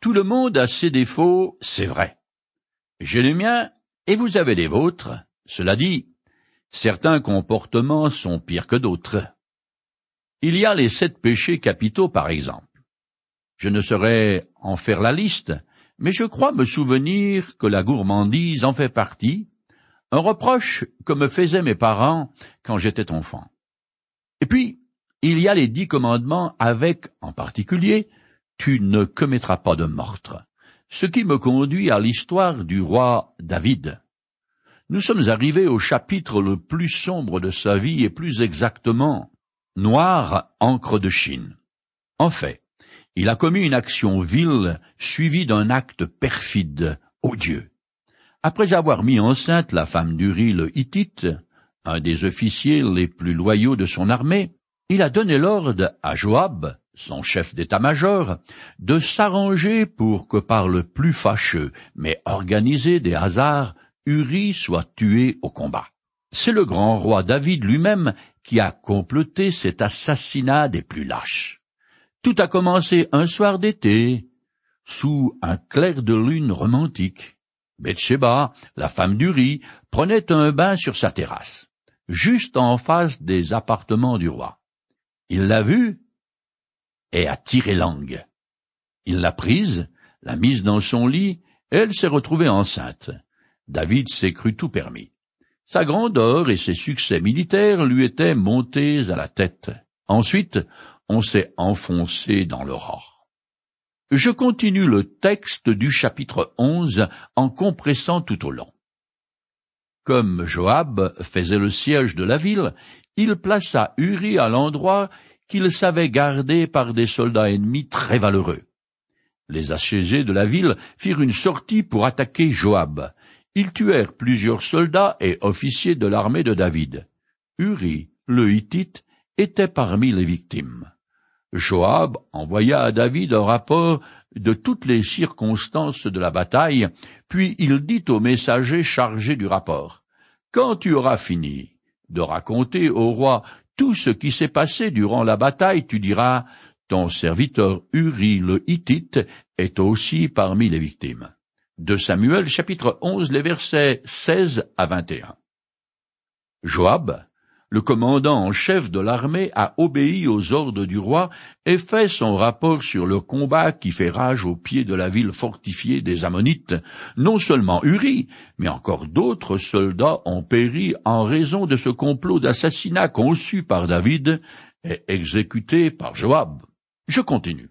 Tout le monde a ses défauts, c'est vrai. J'ai les miens et vous avez les vôtres. Cela dit, certains comportements sont pires que d'autres. Il y a les sept péchés capitaux, par exemple. Je ne saurais en faire la liste, mais je crois me souvenir que la gourmandise en fait partie, un reproche que me faisaient mes parents quand j'étais enfant. Et puis, il y a les dix commandements avec, en particulier, tu ne commettras pas de meurtre, ce qui me conduit à l'histoire du roi David. Nous sommes arrivés au chapitre le plus sombre de sa vie et plus exactement, noir encre de Chine. En fait, il a commis une action vile suivie d'un acte perfide, odieux. Après avoir mis enceinte la femme d'Uri le Hittite, un des officiers les plus loyaux de son armée, il a donné l'ordre à Joab, son chef d'état-major, de s'arranger pour que par le plus fâcheux, mais organisé des hasards, Uri soit tué au combat. C'est le grand roi David lui-même qui a comploté cet assassinat des plus lâches. Tout a commencé un soir d'été, sous un clair de lune romantique. Bathsheba, la femme d'Uri, prenait un bain sur sa terrasse, juste en face des appartements du roi. Il l'a vue et a tiré langue. Il l'a prise, l'a mise dans son lit, elle s'est retrouvée enceinte. David s'est cru tout permis. Sa grandeur et ses succès militaires lui étaient montés à la tête. Ensuite, on s'est enfoncé dans l'aurore. Je continue le texte du chapitre onze en compressant tout au long. Comme Joab faisait le siège de la ville, il plaça Uri à l'endroit qu'il savait garder par des soldats ennemis très valeureux. Les assiégés de la ville firent une sortie pour attaquer Joab. Ils tuèrent plusieurs soldats et officiers de l'armée de David. Uri, le Hittite, était parmi les victimes. Joab envoya à David un rapport de toutes les circonstances de la bataille, puis il dit au messager chargé du rapport. Quand tu auras fini de raconter au roi tout ce qui s'est passé durant la bataille, tu diras, ton serviteur Uri le Hittite est aussi parmi les victimes. De Samuel chapitre 11 les versets 16 à 21. Joab le commandant en chef de l'armée a obéi aux ordres du roi et fait son rapport sur le combat qui fait rage au pied de la ville fortifiée des Ammonites. Non seulement Uri, mais encore d'autres soldats ont péri en raison de ce complot d'assassinat conçu par David et exécuté par Joab. Je continue.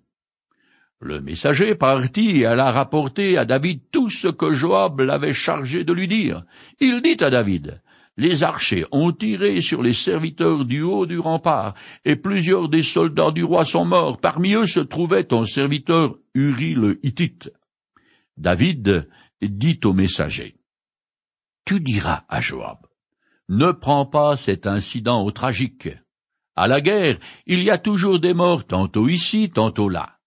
Le messager partit et alla rapporter à David tout ce que Joab l'avait chargé de lui dire. Il dit à David, les archers ont tiré sur les serviteurs du haut du rempart, et plusieurs des soldats du roi sont morts. Parmi eux se trouvait ton serviteur Uri le Hittite. David dit au messager, Tu diras à Joab, ne prends pas cet incident au tragique. À la guerre, il y a toujours des morts tantôt ici, tantôt là.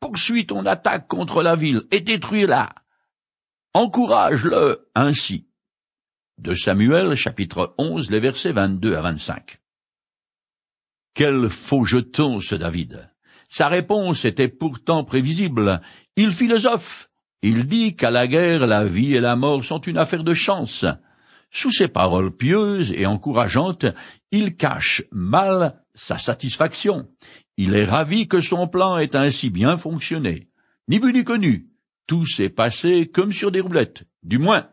Poursuis ton attaque contre la ville et détruis-la. Encourage-le ainsi de Samuel, chapitre 11, les versets 22 à 25. Quel faux jeton, ce David! Sa réponse était pourtant prévisible. Il philosophe. Il dit qu'à la guerre, la vie et la mort sont une affaire de chance. Sous ses paroles pieuses et encourageantes, il cache mal sa satisfaction. Il est ravi que son plan ait ainsi bien fonctionné. Ni vu ni connu. Tout s'est passé comme sur des roulettes. Du moins,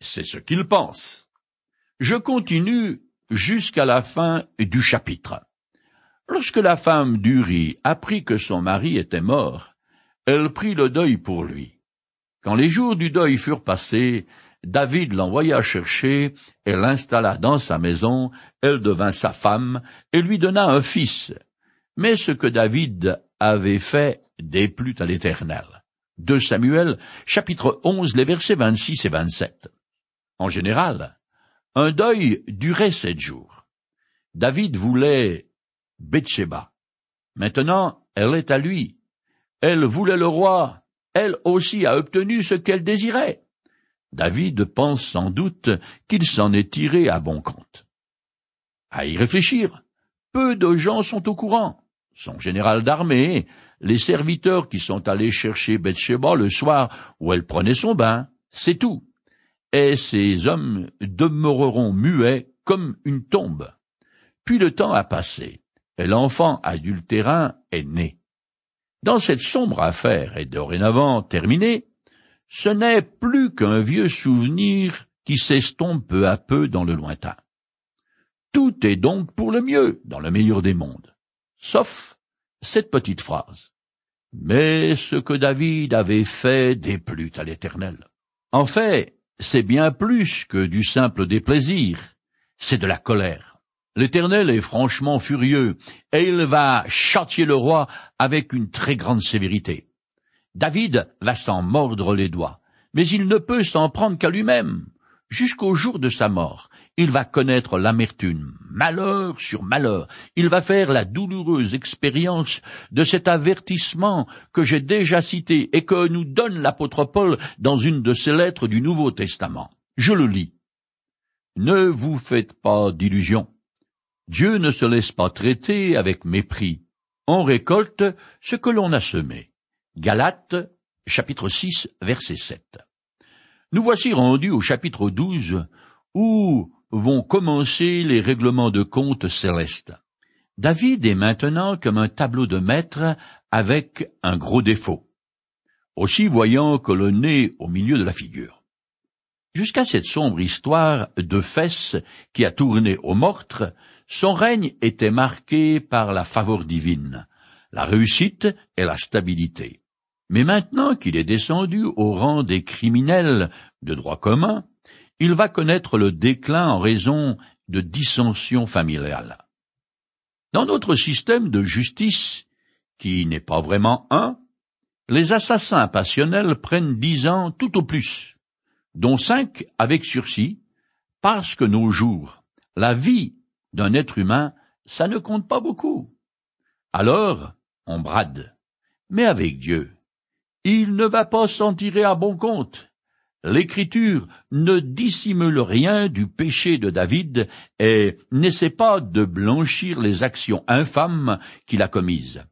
c'est ce qu'il pense. Je continue jusqu'à la fin du chapitre. Lorsque la femme d'Uri apprit que son mari était mort, elle prit le deuil pour lui. Quand les jours du deuil furent passés, David l'envoya chercher et l'installa dans sa maison, elle devint sa femme et lui donna un fils. Mais ce que David avait fait déplut à l'Éternel. De Samuel, chapitre 11, les versets 26 et 27. En général, un deuil durait sept jours. David voulait Bathsheba. Maintenant, elle est à lui. Elle voulait le roi. Elle aussi a obtenu ce qu'elle désirait. David pense sans doute qu'il s'en est tiré à bon compte. À y réfléchir, peu de gens sont au courant. son général d'armée, les serviteurs qui sont allés chercher Bathsheba le soir où elle prenait son bain, c'est tout. Et ces hommes demeureront muets comme une tombe. Puis le temps a passé, et l'enfant adultérin est né. Dans cette sombre affaire est dorénavant terminée, ce n'est plus qu'un vieux souvenir qui s'estompe peu à peu dans le lointain. Tout est donc pour le mieux dans le meilleur des mondes, sauf cette petite phrase. Mais ce que David avait fait déplut à l'Éternel. En fait, c'est bien plus que du simple déplaisir, c'est de la colère. L'Éternel est franchement furieux, et il va châtier le roi avec une très grande sévérité. David va s'en mordre les doigts, mais il ne peut s'en prendre qu'à lui-même. Jusqu'au jour de sa mort, il va connaître l'amertume, malheur sur malheur. Il va faire la douloureuse expérience de cet avertissement que j'ai déjà cité et que nous donne l'apôtre Paul dans une de ses lettres du Nouveau Testament. Je le lis. Ne vous faites pas d'illusions. Dieu ne se laisse pas traiter avec mépris. On récolte ce que l'on a semé. Galates, chapitre 6, verset 7. Nous voici rendus au chapitre 12, où vont commencer les règlements de compte célestes. David est maintenant comme un tableau de maître avec un gros défaut, aussi voyant que le nez au milieu de la figure. Jusqu'à cette sombre histoire de fesses qui a tourné au meurtre, son règne était marqué par la faveur divine, la réussite et la stabilité. Mais maintenant qu'il est descendu au rang des criminels de droit commun, il va connaître le déclin en raison de dissensions familiales. Dans notre système de justice, qui n'est pas vraiment un, les assassins passionnels prennent dix ans tout au plus, dont cinq avec sursis, parce que nos jours, la vie d'un être humain, ça ne compte pas beaucoup. Alors, on brade. Mais avec Dieu, il ne va pas s'en tirer à bon compte. L'Écriture ne dissimule rien du péché de David et n'essaie pas de blanchir les actions infâmes qu'il a commises.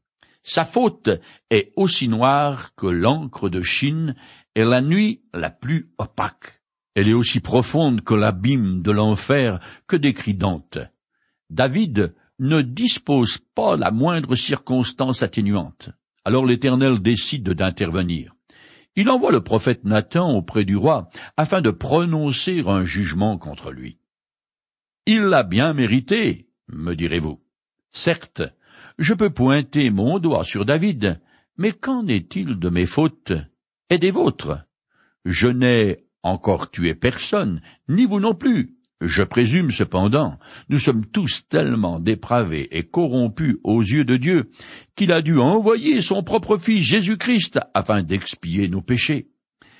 Sa faute est aussi noire que l'encre de Chine et la nuit la plus opaque. Elle est aussi profonde que l'abîme de l'enfer que décrit Dante. David ne dispose pas la moindre circonstance atténuante. Alors l'Éternel décide d'intervenir. Il envoie le prophète Nathan auprès du roi afin de prononcer un jugement contre lui. Il l'a bien mérité, me direz-vous. Certes, je peux pointer mon doigt sur David, mais qu'en est-il de mes fautes et des vôtres? Je n'ai encore tué personne, ni vous non plus. Je présume cependant, nous sommes tous tellement dépravés et corrompus aux yeux de Dieu, qu'il a dû envoyer son propre Fils Jésus-Christ afin d'expier nos péchés.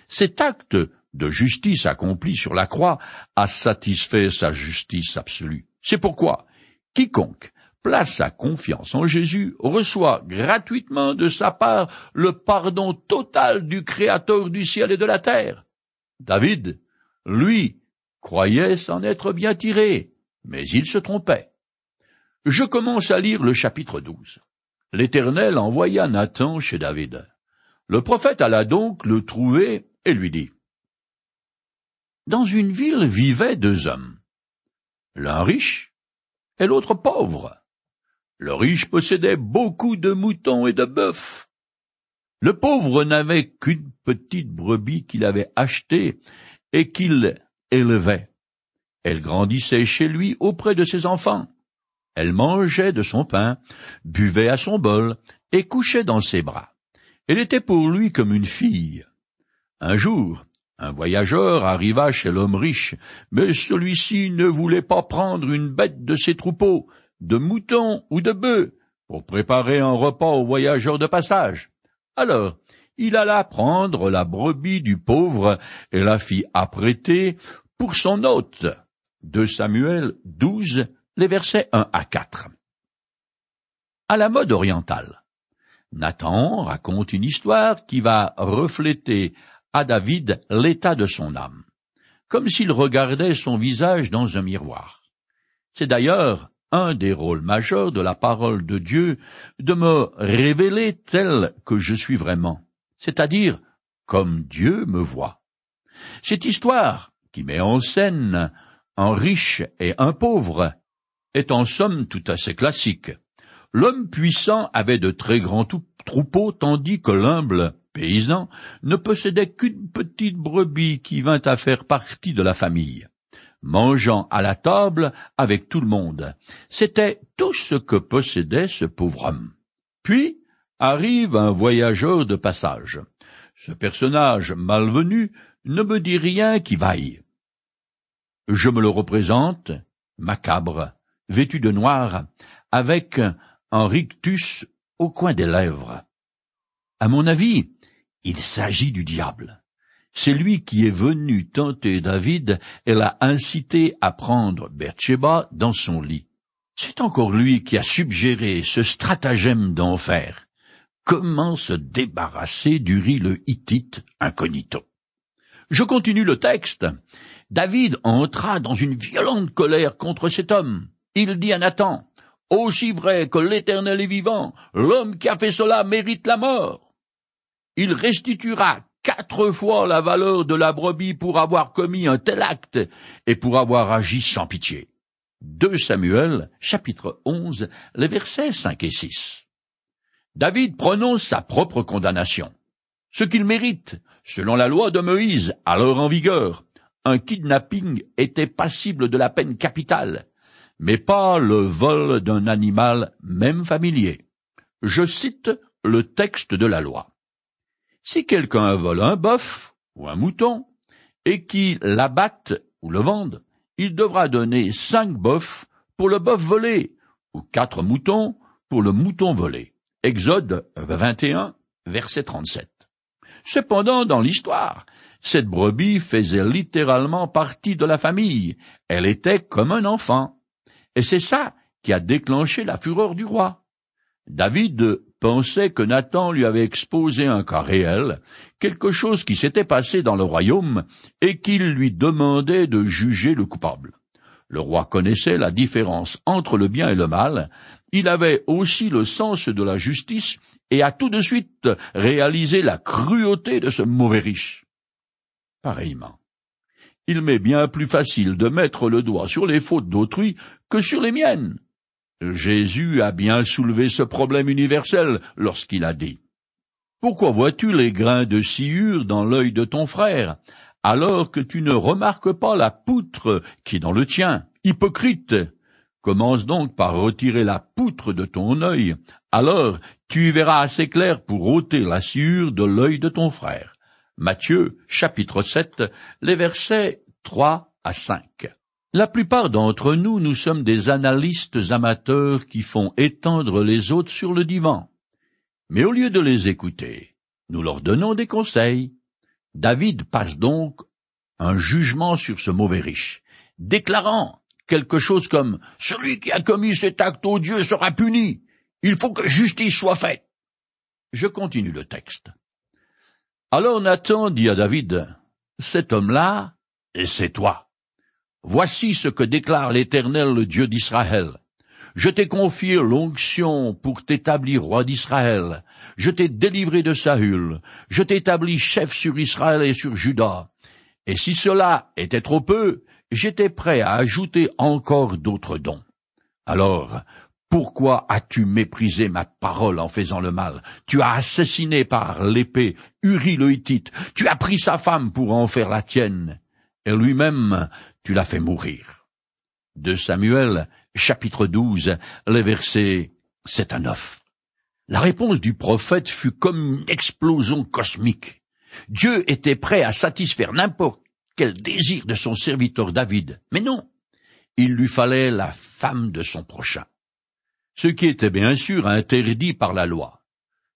Cet acte de justice accompli sur la croix a satisfait sa justice absolue. C'est pourquoi quiconque place sa confiance en Jésus reçoit gratuitement de sa part le pardon total du Créateur du ciel et de la terre. David, lui, croyait s'en être bien tiré, mais il se trompait. Je commence à lire le chapitre 12. L'Éternel envoya Nathan chez David. Le prophète alla donc le trouver et lui dit. Dans une ville vivaient deux hommes, l'un riche et l'autre pauvre. Le riche possédait beaucoup de moutons et de bœufs. Le pauvre n'avait qu'une petite brebis qu'il avait achetée et qu'il élevait. Elle grandissait chez lui auprès de ses enfants. Elle mangeait de son pain, buvait à son bol, et couchait dans ses bras. Elle était pour lui comme une fille. Un jour, un voyageur arriva chez l'homme riche, mais celui-ci ne voulait pas prendre une bête de ses troupeaux, de moutons ou de bœufs, pour préparer un repas aux voyageurs de passage. Alors, il alla prendre la brebis du pauvre et la fit apprêter pour son hôte. De Samuel 12, les versets 1 à 4. À la mode orientale, Nathan raconte une histoire qui va refléter à David l'état de son âme, comme s'il regardait son visage dans un miroir. C'est d'ailleurs un des rôles majeurs de la parole de Dieu de me révéler tel que je suis vraiment, c'est-à-dire comme Dieu me voit. Cette histoire, qui met en scène un riche et un pauvre, est en somme tout assez classique. L'homme puissant avait de très grands troupeaux, tandis que l'humble paysan ne possédait qu'une petite brebis qui vint à faire partie de la famille. Mangeant à la table avec tout le monde, c'était tout ce que possédait ce pauvre homme. Puis arrive un voyageur de passage. Ce personnage malvenu ne me dit rien qui vaille. Je me le représente, macabre, vêtu de noir, avec un rictus au coin des lèvres. À mon avis, il s'agit du diable. C'est lui qui est venu tenter David et l'a incité à prendre Bercheba dans son lit. C'est encore lui qui a suggéré ce stratagème d'enfer. Comment se débarrasser d'Uri le Hittite incognito? Je continue le texte. David entra dans une violente colère contre cet homme. Il dit à Nathan, Aussi vrai que l'Éternel est vivant, l'homme qui a fait cela mérite la mort. Il restituera quatre fois la valeur de la brebis pour avoir commis un tel acte et pour avoir agi sans pitié. 2 Samuel, chapitre 11, les versets 5 et 6. David prononce sa propre condamnation. Ce qu'il mérite, selon la loi de Moïse, alors en vigueur, un kidnapping était passible de la peine capitale, mais pas le vol d'un animal même familier. Je cite le texte de la loi. Si quelqu'un vole un bœuf ou un mouton, et qu'il l'abatte ou le vende, il devra donner cinq bœufs pour le bœuf volé, ou quatre moutons pour le mouton volé. Exode 21, verset 37. Cependant, dans l'histoire, cette brebis faisait littéralement partie de la famille. Elle était comme un enfant. Et c'est ça qui a déclenché la fureur du roi. David pensait que Nathan lui avait exposé un cas réel, quelque chose qui s'était passé dans le royaume, et qu'il lui demandait de juger le coupable. Le roi connaissait la différence entre le bien et le mal, il avait aussi le sens de la justice, et a tout de suite réalisé la cruauté de ce mauvais riche. Pareillement, il m'est bien plus facile de mettre le doigt sur les fautes d'autrui que sur les miennes. Jésus a bien soulevé ce problème universel lorsqu'il a dit Pourquoi vois-tu les grains de sciure dans l'œil de ton frère, alors que tu ne remarques pas la poutre qui est dans le tien? Hypocrite. Commence donc par retirer la poutre de ton œil, alors tu verras assez clair pour ôter la sciure de l'œil de ton frère. Matthieu, chapitre 7, les versets 3 à 5. La plupart d'entre nous, nous sommes des analystes amateurs qui font étendre les autres sur le divan. Mais au lieu de les écouter, nous leur donnons des conseils. David passe donc un jugement sur ce mauvais riche, déclarant quelque chose comme Celui qui a commis cet acte odieux sera puni. Il faut que justice soit faite. Je continue le texte. Alors Nathan dit à David, Cet homme-là, c'est toi. Voici ce que déclare l'Éternel, le Dieu d'Israël. Je t'ai confié l'onction pour t'établir roi d'Israël. Je t'ai délivré de Saül. Je t'ai chef sur Israël et sur Juda. Et si cela était trop peu, j'étais prêt à ajouter encore d'autres dons. Alors, pourquoi as-tu méprisé ma parole en faisant le mal? Tu as assassiné par l'épée Uri le Hittite. Tu as pris sa femme pour en faire la tienne. Et lui-même, tu l'as fait mourir. De Samuel, chapitre 12, les versets 7 à 9. La réponse du prophète fut comme une explosion cosmique. Dieu était prêt à satisfaire n'importe quel désir de son serviteur David, mais non, il lui fallait la femme de son prochain. Ce qui était bien sûr interdit par la loi.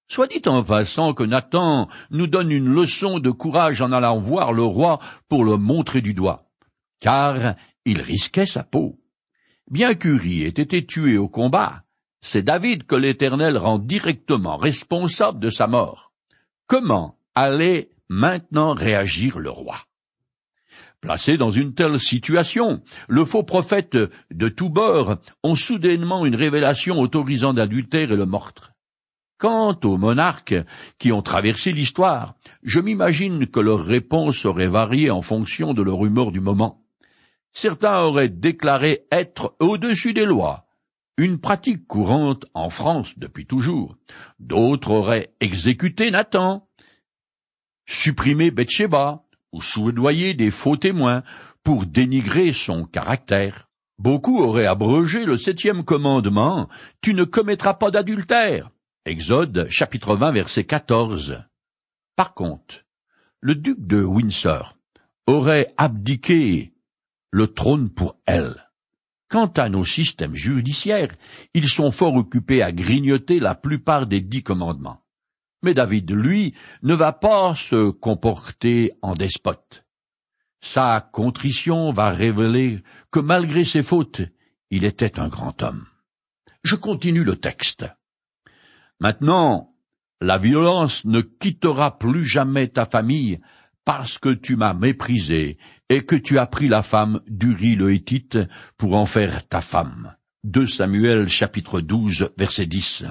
Soit dit en passant que Nathan nous donne une leçon de courage en allant voir le roi pour le montrer du doigt car il risquait sa peau. Bien qu'Uri ait été tué au combat, c'est David que l'Éternel rend directement responsable de sa mort. Comment allait maintenant réagir le roi? Placés dans une telle situation, le faux prophète de tous bords ont soudainement une révélation autorisant l'adultère et le meurtre. Quant aux monarques qui ont traversé l'histoire, je m'imagine que leur réponse aurait varié en fonction de leur humeur du moment. Certains auraient déclaré être au-dessus des lois, une pratique courante en France depuis toujours. D'autres auraient exécuté Nathan, supprimé Bathsheba, ou soudoyer des faux témoins pour dénigrer son caractère. Beaucoup auraient abrogé le septième commandement, tu ne commettras pas d'adultère. Exode chapitre 20 verset 14. Par contre, le duc de Windsor aurait abdiqué le trône pour elle. Quant à nos systèmes judiciaires, ils sont fort occupés à grignoter la plupart des dix commandements. Mais David, lui, ne va pas se comporter en despote. Sa contrition va révéler que malgré ses fautes, il était un grand homme. Je continue le texte. Maintenant, la violence ne quittera plus jamais ta famille parce que tu m'as méprisé et que tu as pris la femme d'Uri le Hétite pour en faire ta femme. 2 Samuel chapitre 12 verset 10.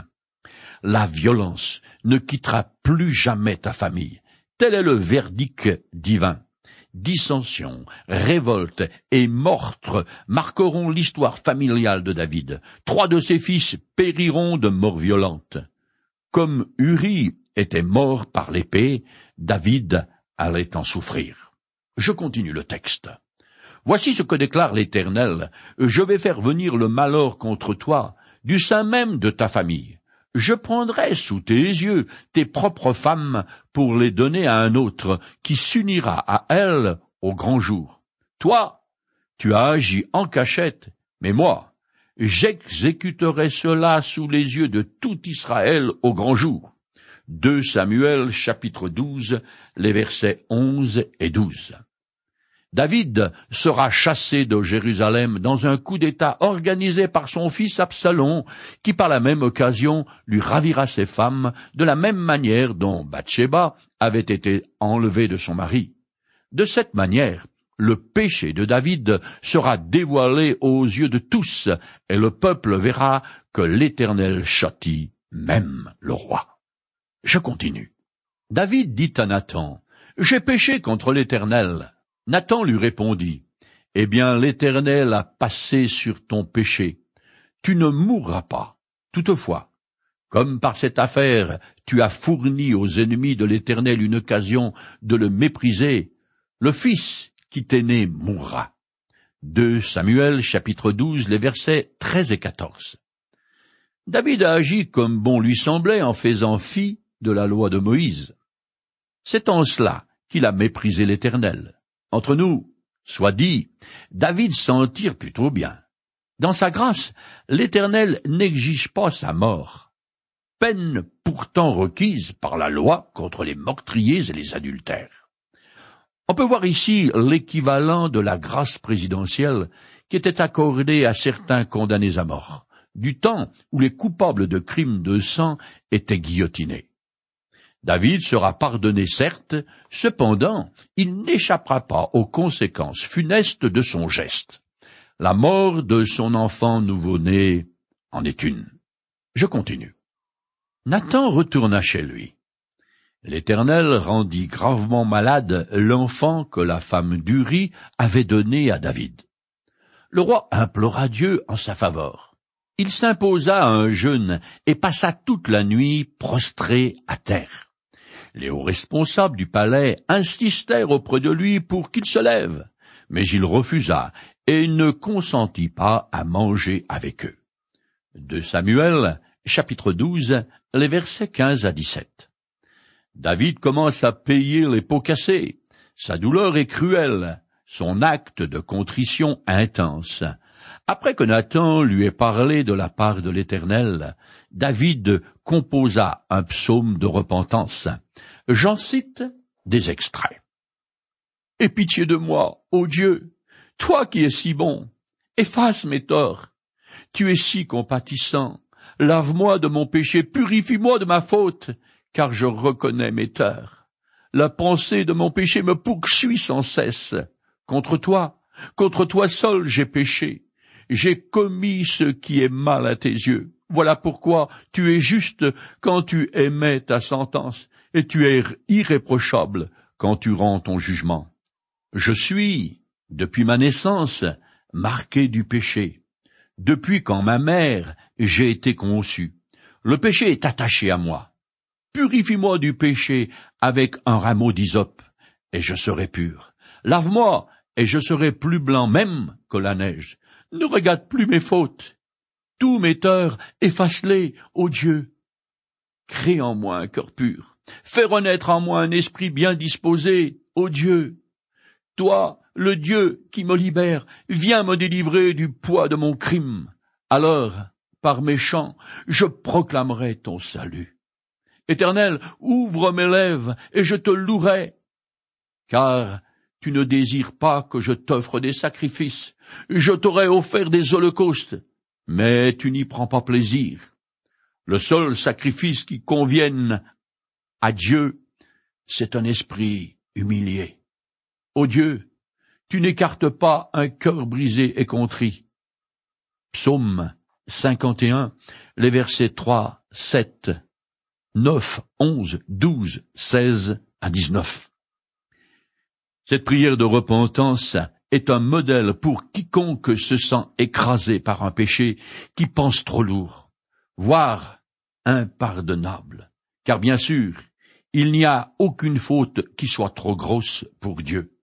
La violence ne quittera plus jamais ta famille. Tel est le verdict divin. Dissension, révolte et meurtre marqueront l'histoire familiale de David. Trois de ses fils périront de mort violente. Comme Uri était mort par l'épée, David allait en souffrir. Je continue le texte. Voici ce que déclare l'Éternel. Je vais faire venir le malheur contre toi, du sein même de ta famille je prendrai sous tes yeux tes propres femmes pour les donner à un autre qui s'unira à elles au grand jour. Toi, tu as agi en cachette, mais moi, j'exécuterai cela sous les yeux de tout Israël au grand jour. 2 Samuel chapitre 12, les versets 11 et 12. David sera chassé de Jérusalem dans un coup d'État organisé par son fils Absalom, qui par la même occasion lui ravira ses femmes de la même manière dont Bathsheba avait été enlevée de son mari. De cette manière, le péché de David sera dévoilé aux yeux de tous, et le peuple verra que l'Éternel châtie même le roi. Je continue. David dit à Nathan, J'ai péché contre l'Éternel. Nathan lui répondit, Eh bien, l'Éternel a passé sur ton péché. Tu ne mourras pas. Toutefois, comme par cette affaire tu as fourni aux ennemis de l'Éternel une occasion de le mépriser, le Fils qui t'est né mourra. 2 Samuel chapitre 12 les versets 13 et 14. David a agi comme bon lui semblait en faisant fi de la loi de Moïse. C'est en cela qu'il a méprisé l'Éternel. Entre nous, soit dit, David s'en tire plutôt bien. Dans sa grâce, l'Éternel n'exige pas sa mort, peine pourtant requise par la loi contre les meurtriers et les adultères. On peut voir ici l'équivalent de la grâce présidentielle qui était accordée à certains condamnés à mort, du temps où les coupables de crimes de sang étaient guillotinés. David sera pardonné certes, cependant il n'échappera pas aux conséquences funestes de son geste. La mort de son enfant nouveau-né en est une. Je continue. Nathan retourna chez lui. L'Éternel rendit gravement malade l'enfant que la femme d'Uri avait donné à David. Le roi implora Dieu en sa faveur. Il s'imposa un jeûne et passa toute la nuit prostré à terre. Les hauts responsables du palais insistèrent auprès de lui pour qu'il se lève, mais il refusa et ne consentit pas à manger avec eux. De Samuel, chapitre 12, les versets 15 à 17. David commence à payer les pots cassés. Sa douleur est cruelle, son acte de contrition intense. Après que Nathan lui ait parlé de la part de l'Éternel, David composa un psaume de repentance. J'en cite des extraits. Aie pitié de moi, ô Dieu, toi qui es si bon, efface mes torts. Tu es si compatissant, lave-moi de mon péché, purifie-moi de ma faute, car je reconnais mes torts. La pensée de mon péché me poursuit sans cesse. Contre toi, contre toi seul j'ai péché. J'ai commis ce qui est mal à tes yeux. Voilà pourquoi tu es juste quand tu émets ta sentence, et tu es irréprochable quand tu rends ton jugement. Je suis, depuis ma naissance, marqué du péché. Depuis quand ma mère j'ai été conçu. Le péché est attaché à moi. Purifie-moi du péché avec un rameau d'hysope, et je serai pur. Lave-moi, et je serai plus blanc même que la neige. Ne regarde plus mes fautes. Tous mes torts, efface-les, ô Dieu. Crée en moi un cœur pur. Fais renaître en moi un esprit bien disposé, ô Dieu. Toi, le Dieu qui me libère, viens me délivrer du poids de mon crime. Alors, par mes chants, je proclamerai ton salut. Éternel, ouvre mes lèvres, et je te louerai. Car tu ne désires pas que je t'offre des sacrifices. Je t'aurais offert des holocaustes, mais tu n'y prends pas plaisir. Le seul sacrifice qui convienne à Dieu, c'est un esprit humilié. Ô Dieu, tu n'écartes pas un cœur brisé et contrit. Psaume 51, les versets 3, 7, 9, 11, 12, 16 à 19. Cette prière de repentance est un modèle pour quiconque se sent écrasé par un péché qui pense trop lourd, voire impardonnable. Car bien sûr, il n'y a aucune faute qui soit trop grosse pour Dieu.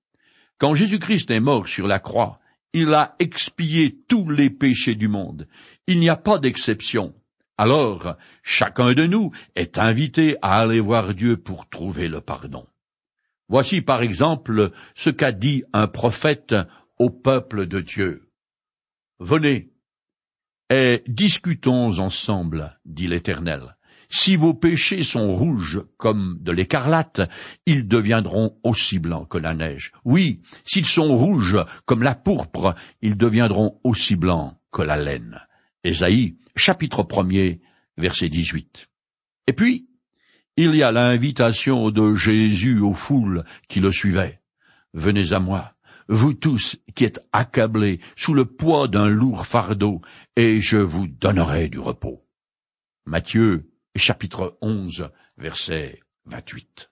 Quand Jésus-Christ est mort sur la croix, il a expié tous les péchés du monde. Il n'y a pas d'exception. Alors, chacun de nous est invité à aller voir Dieu pour trouver le pardon. Voici par exemple ce qu'a dit un prophète au peuple de Dieu. Venez et discutons ensemble, dit l'Éternel. Si vos péchés sont rouges comme de l'écarlate, ils deviendront aussi blancs que la neige. Oui, s'ils sont rouges comme la pourpre, ils deviendront aussi blancs que la laine. Ésaïe, chapitre 1 verset 18. Et puis, il y a l'invitation de Jésus aux foules qui le suivaient. Venez à moi, vous tous qui êtes accablés sous le poids d'un lourd fardeau, et je vous donnerai du repos. Matthieu chapitre 11, verset 28.